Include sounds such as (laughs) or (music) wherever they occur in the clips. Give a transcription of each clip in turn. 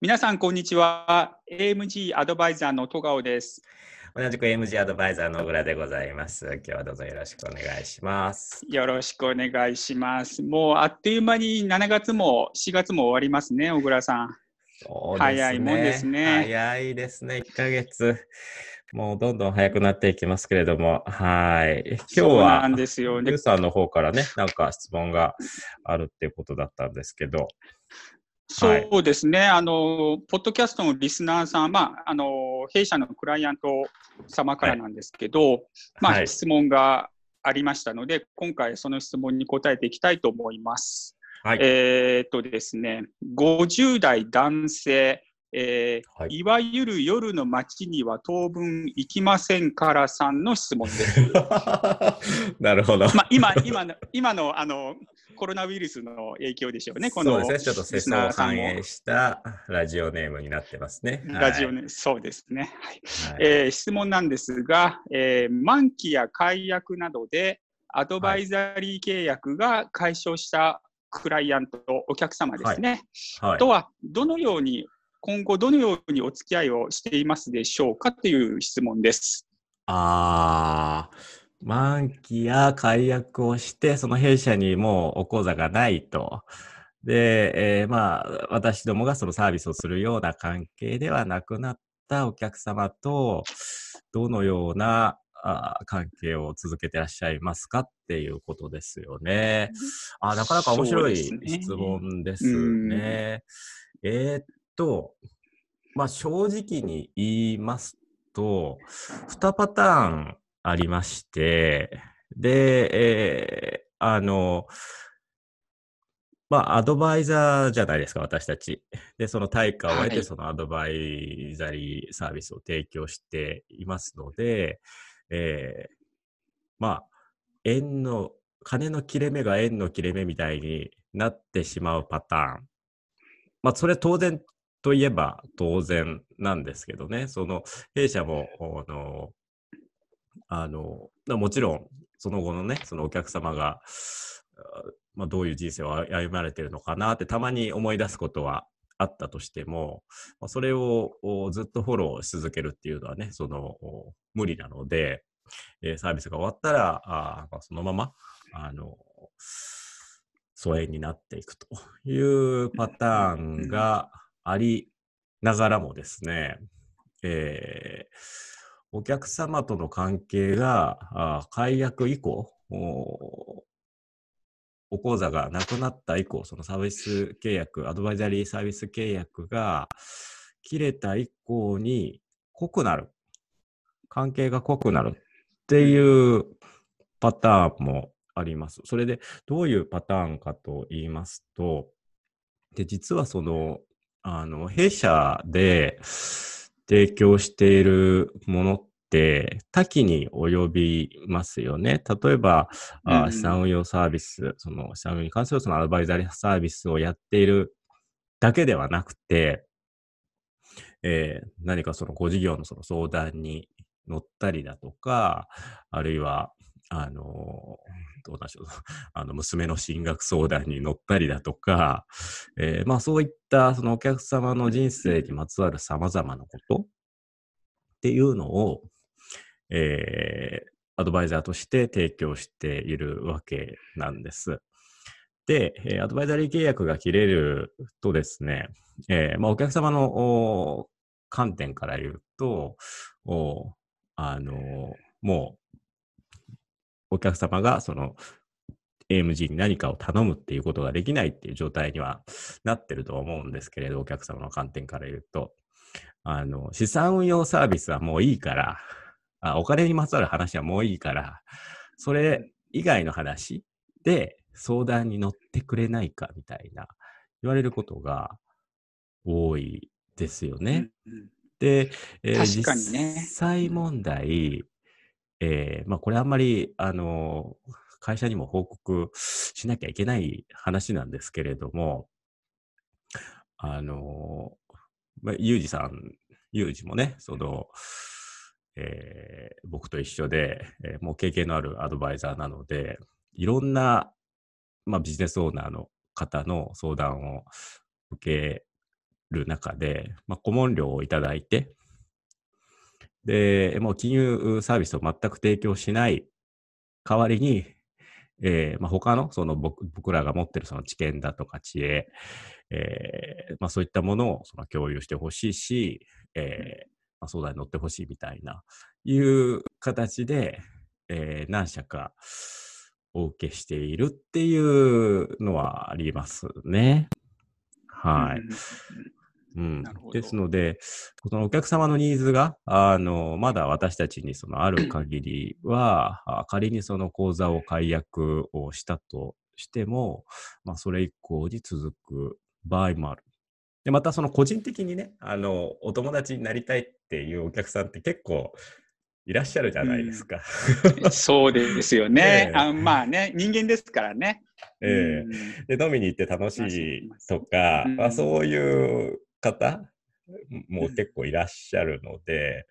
皆さん、こんにちは。AMG アドバイザーの戸川です。同じく AMG アドバイザーの小倉でございます。今日はどうぞよろしくお願いします。よろしくお願いします。もうあっという間に7月も4月も終わりますね、小倉さん。そう早いもんですね早いですね、1ヶ月。もうどんどん早くなっていきますけれども、はい。今日はな、んですよね。さんの方からね、なんか質問があるっていうことだったんですけど、はいそうですね、あの、ポッドキャストのリスナーさん、まあ、あの、弊社のクライアント様からなんですけど、まあ、はい質問がありましたので、今回その質問に答えていきたいと思います。はい。えーっとですね、50代男性、えーはいい、わゆる夜の街には当分行きませんからさんの質問です。(laughs) なるほど。まあ、今、今の、今の、あの、コロナウイルスの影響でしょうね、このそうですね、ちょっと世相を反映したラジオネームになってますね。ラジオね。ね、そうですね。はいはいえー質問なんですが、えー満期や解約などでアドバイザリー契約が解消したクライアント、お客様ですね。はいとは、どのように、今後どのようにお付き合いをしていますでしょうかという質問です。ああ、満期や解約をして、その弊社にもうお口座がないと。で、えーまあ、私どもがそのサービスをするような関係ではなくなったお客様と、どのようなあー関係を続けてらっしゃいますかっていうことですよね。あーなかなか面白いそうですね質問ですね。えーっと、まあ正直に言いますと、2パターンありまして、で、えーあの、まあ、アドバイザーじゃないですか、私たち。で、その対価を得て、はいそのアドバイザリーサービスを提供していますので、えーまあ、円の、金の切れ目が円の切れ目みたいになってしまうパターン。まあ、それ当然といえば当然なんですけどね、その弊社も、あの、あのもちろん、その後のね、そのお客様が、まあ、どういう人生を歩まれてるのかなってたまに思い出すことはあったとしても、まあ、それをずっとフォローし続けるっていうのはね、その無理なので、サービスが終わったら、あまあ、そのまま、あの、疎遠になっていくというパターンがありながらもですね、えーお客様との関係が解約以降、おお口座がなくなった以降、そのサービス契約、アドバイザリーサービス契約が切れた以降に濃くなる。関係が濃くなるっていうパターンもあります。それでどういうパターンかと言いますと、で、実はその、あの、弊社で提供しているものって多岐に及びますよね。例えば、あうん資産運用サービス、その資産運用に関するそのアドバイザリーサービスをやっているだけではなくて、えー何かそのご事業のその相談に乗ったりだとか、あるいは、あの、どうなんでしょう、(laughs) あの、娘の進学相談に乗ったりだとか、えーまあそういったそのお客様の人生にまつわる様々なことっていうのを、えーアドバイザーとして提供しているわけなんです。で、えアドバイザリー契約が切れるとですね、えーまあ、お客様の観点から言うと、おあのもう、お客様がその AMG に何かを頼むっていうことができないっていう状態にはなってると思うんですけれど、お客様の観点から言うと、あの、資産運用サービスはもういいから、あお金にまつわる話はもういいから、それ以外の話で相談に乗ってくれないかみたいな言われることが多いですよね。うんで、えー実際問題、えーまあこれあんまり、あの、会社にも報告しなきゃいけない話なんですけれども、あの、まあ、ゆうじさん、ゆうじもね、その、えー僕と一緒で、えーもう経験のあるアドバイザーなので、いろんな、まあ、ビジネスオーナーの方の相談を受ける中で、まあ、顧問料をいただいて、で、もう金融サービスを全く提供しない代わりに、えーまあ、他のその僕僕らが持ってるその知見だとか知恵、えーまあ、そういったものをその共有してほしいし、えーまあ、相談に乗ってほしいみたいな、いう形で、えー、何社かお受けしているっていうのはありますね。はい。うん、ですので、そのお客様のニーズが、あの、まだ私たちにそのある限りは、仮にその講座を解約をしたとしても、まあ、それ以降に続く場合もある。で、またその個人的にね、あの、お友達になりたいっていうお客さんって結構いらっしゃるじゃないですか。うん、(laughs) そうですよね。(laughs) あまあね、人間ですからね。ええー、で、飲みに行って楽しいとか、まあ、そういう方も結構いらっしゃるので、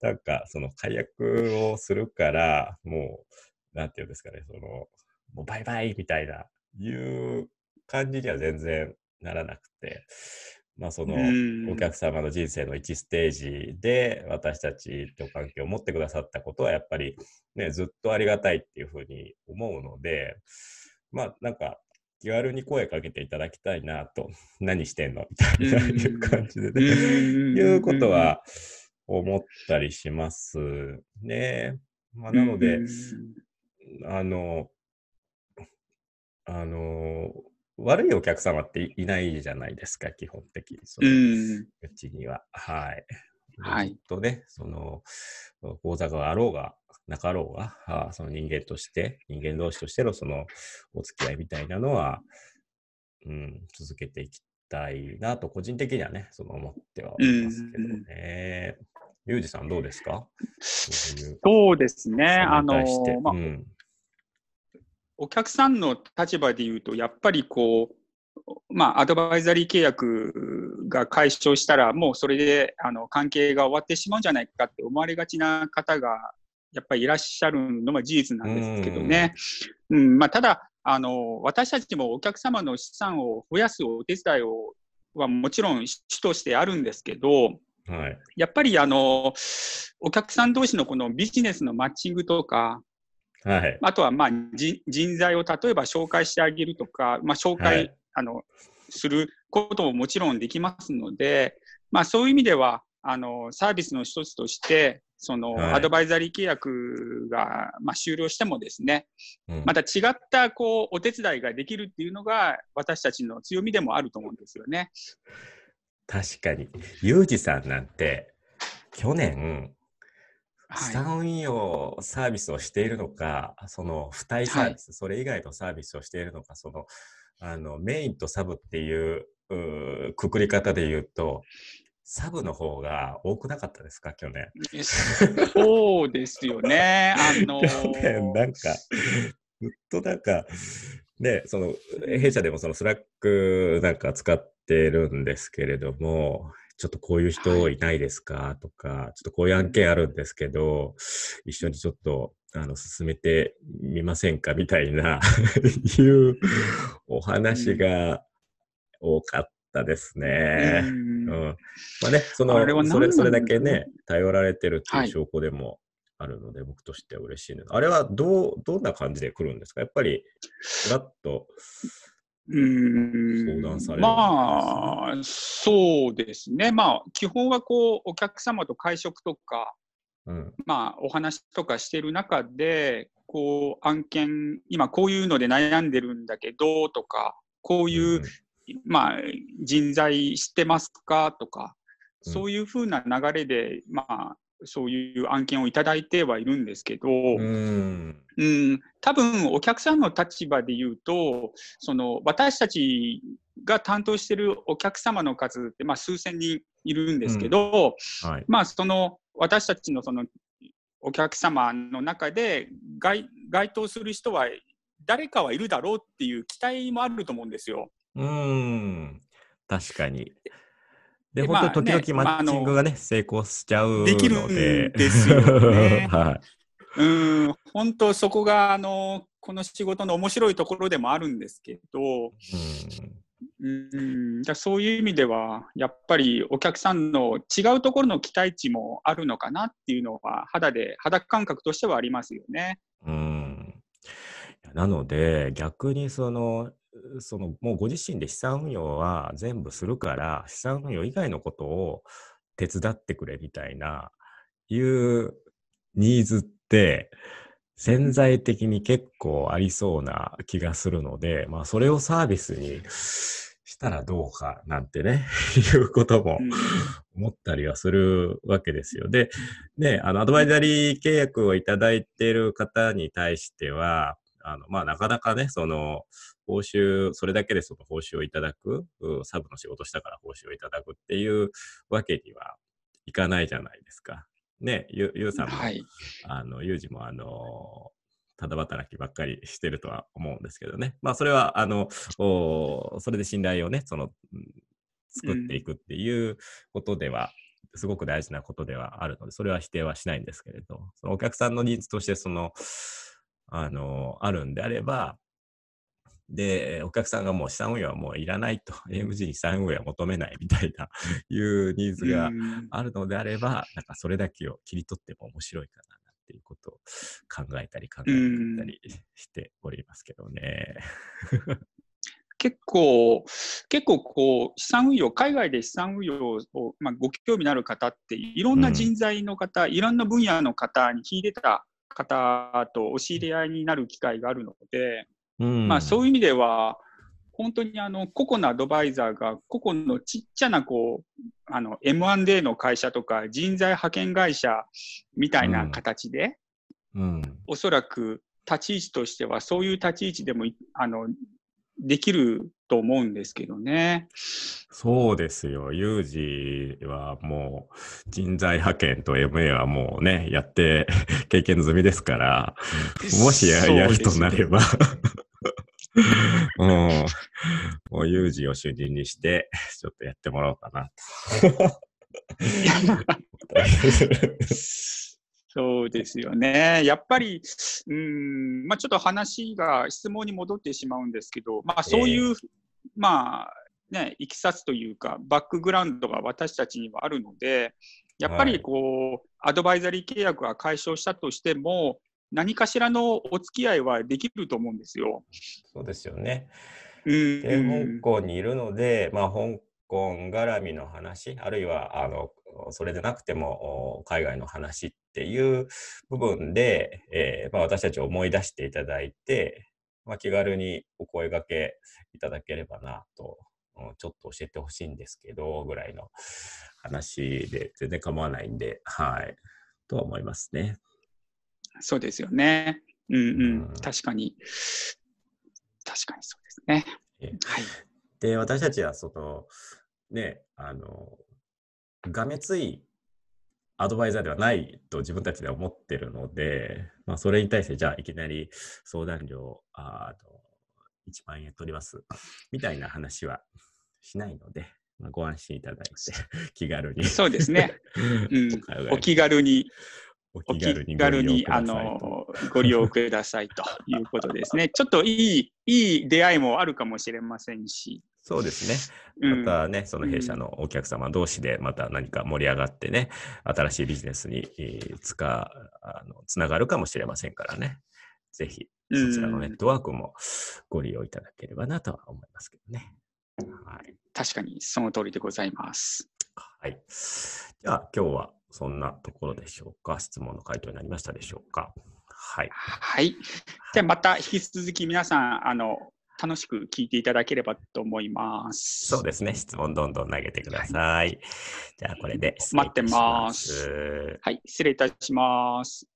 なんかその解約をするから、もう、なんていうんですかね、その、もうバイバイみたいな、いう感じには全然ならなくて、まあそのお客様の人生の1ステージで私たちと関係を持ってくださったことはやっぱりね、ずっとありがたいっていうふうに思うので、まあなんか気軽に声かけていただきたいなと、(laughs) 何してんの？(laughs) みたいないう感じでね、いうことは思ったりします。ね。まあ、なので、あの、あの、悪いお客様っていないじゃないですか、基本的に。そのうちには。はい。はい。とね、その、講座があろうが、なかろうが、あその人間として、人間同士としてのそのお付き合いみたいなのは、うん、続けていきたいなと、個人的にはね、その思ってはおりますけどね。ユージさんどうですか？そうですね。あの、まあ、うん、お客さんの立場で言うと、やっぱりこう、まあ、アドバイザリー契約が解消したら、もうそれであの関係が終わってしまうんじゃないかって思われがちな方がやっぱりいらっしゃるのは事実なんですけどね。うん、まあ、ただあの、私たちもお客様の資産を増やすお手伝いをはもちろん主としてあるんですけど、はい、やっぱりあのお客さん同士のこのビジネスのマッチングとか、はい、あとはまあ人材を例えば紹介してあげるとか、まあ、紹介、はい、あのすることももちろんできますので、まあ、そういう意味ではあのサービスの一つとしてその、はい、アドバイザリー契約が、まあ、終了してもですね、うん、また違ったこうお手伝いができるっていうのが私たちの強みでもあると思うんですよね。確かに。ユージさんなんて去年、資産運用サービスをしているのか、はい、その付帯サービス、はい、それ以外のサービスをしているのか、そのあのメインとサブっていうくくり方で言うと、サブの方が多くなかったですか、去年。そうですよね。(laughs) あのー、去年、なんか、ずっとなんか、ね、その、弊社でもその Slack なんか使ってるんですけれども、ちょっとこういう人いないですか、はい、とか、ちょっとこういう案件あるんですけど、一緒にちょっと、あの、進めてみませんかみたいな (laughs) いうお話が多かったですね。うん。まあね、その、それ、それだけね、頼られてるっていう証拠でもあるので、はい、僕としては嬉しいのあれはどう、どんな感じで来るんですか？やっぱり、ふらっと、相談される。まあ、そうですね。まあ、基本はこう、お客様と会食とか、うん、まあ、お話とかしてる中で、こう、案件、今こういうので悩んでるんだけど、とか、こういうまあ、人材知ってますかとか、そういうふうな流れで、まあ、そういう案件をいただいてはいるんですけど、うん、うん、多分お客さんの立場で言うと、その私たちが担当しているお客様の数って、まあ、数千人いるんですけど、うん。はい、まあ、その私たちのそのお客様の中で該該当する人は誰かはいるだろうっていう期待もあると思うんですよ。うん、確かに。で、本当に時々マッチングがね、まあ、成功しちゃうので。できるんですよね。(laughs) はい。うん、本当そこが、あの、この仕事の面白いところでもあるんですけど、うん、うんだそういう意味では、やっぱりお客さんの違うところの期待値もあるのかなっていうのは、肌で、肌感覚としてはありますよね。うんなので、逆にその、そのもうご自身で資産運用は全部するから、資産運用以外のことを手伝ってくれみたいな、いうニーズって、潜在的に結構ありそうな気がするので、まあ、それをサービスにしたらどうかなんてね、(laughs) いうことも思ったりはするわけですよ。で、ね、あの、アドバイザリー契約をいただいている方に対しては、あの、まあ、なかなかね、その、報酬、それだけでその報酬をいただく、サブの仕事したから報酬をいただくっていうわけにはいかないじゃないですか。ね、ゆゆうさんも、はい、あの、ゆうじも、あの、ただ働きばっかりしてるとは思うんですけどね。まあ、それは、あの、おそれで信頼をね、その、作っていくっていうことでは、うん、すごく大事なことではあるので、それは否定はしないんですけれど、そのお客さんのニーズとして、その、あの、あるんであれば、で、お客さんがもう資産運用はもういらないと、(laughs) AMG に資産運用は求めないみたいな (laughs) いうニーズがあるのであれば、なんかそれだけを切り取っても面白いかなっていうことを考えたり考えたりしておりますけどね。(laughs) 結構、結構こう、資産運用、海外で資産運用を、まあ、ご興味のある方って、いろんな人材の方、うん、いろんな分野の方に秀でた方とお知り合いになる機会があるので、うん、まあ、そういう意味では、本当にあの個々のアドバイザーが個々のちっちゃなこうあの M&A の会社とか人材派遣会社みたいな形で、うん、おそらく立ち位置としてはそういう立ち位置でもあのできると思うんですけどね。そうですよ。ユージはもう人材派遣と MA はもうね、やって (laughs) 経験済みですから、もしややるとなればうん。もう有事を主任にして、ちょっとやってもらおうかな。(laughs) (laughs) そうですよね。やっぱり、うん、まあちょっと話が質問に戻ってしまうんですけど、まあそういう、えー、まあね、いきさつというか、バックグラウンドが私たちにはあるので、やっぱりこう、はい、アドバイザリー契約が解消したとしても、何かしらのお付き合いはできると思うんですよ。そうですよね。で、香港にいるので、まあ、香港絡みの話、あるいは、あの、それでなくても海外の話っていう部分で、えーまあ、私たちを思い出していただいて、まあ、気軽にお声がけいただければなと、ちょっと教えてほしいんですけど、ぐらいの話で全然構わないんで、はい、とは思いますね。そうですよね。うんうん、確かに。確かにそうですね。はい。で、私たちは、その、ね、あの、がめついアドバイザーではないと自分たちでは思ってるので、まあ、それに対して、じゃあ、いきなり相談料、あの、1万円取ります、(laughs) みたいな話はしないので、まあ、ご安心いただいて、(laughs) 気軽に。そうですね。うん、お気軽にお気軽に軽にあのご利用くださいということですね。ちょっといい、いい出会いもあるかもしれませんし。そうですね。またね、うん、その弊社のお客様同士でまた何か盛り上がってね、新しいビジネスにつかあのつながるかもしれませんからね。ぜひ、そちらのネットワークもご利用いただければなとは思いますけどね。はい、確かにその通りでございます。はい。じゃあ今日はそんなところでしょうか？質問の回答になりましたでしょうか？はい。はい。じゃあまた引き続き皆さん、あの、楽しく聞いていただければと思います。そうですね。質問どんどん投げてください。はい、じゃあこれで待ってます。はい。失礼いたします。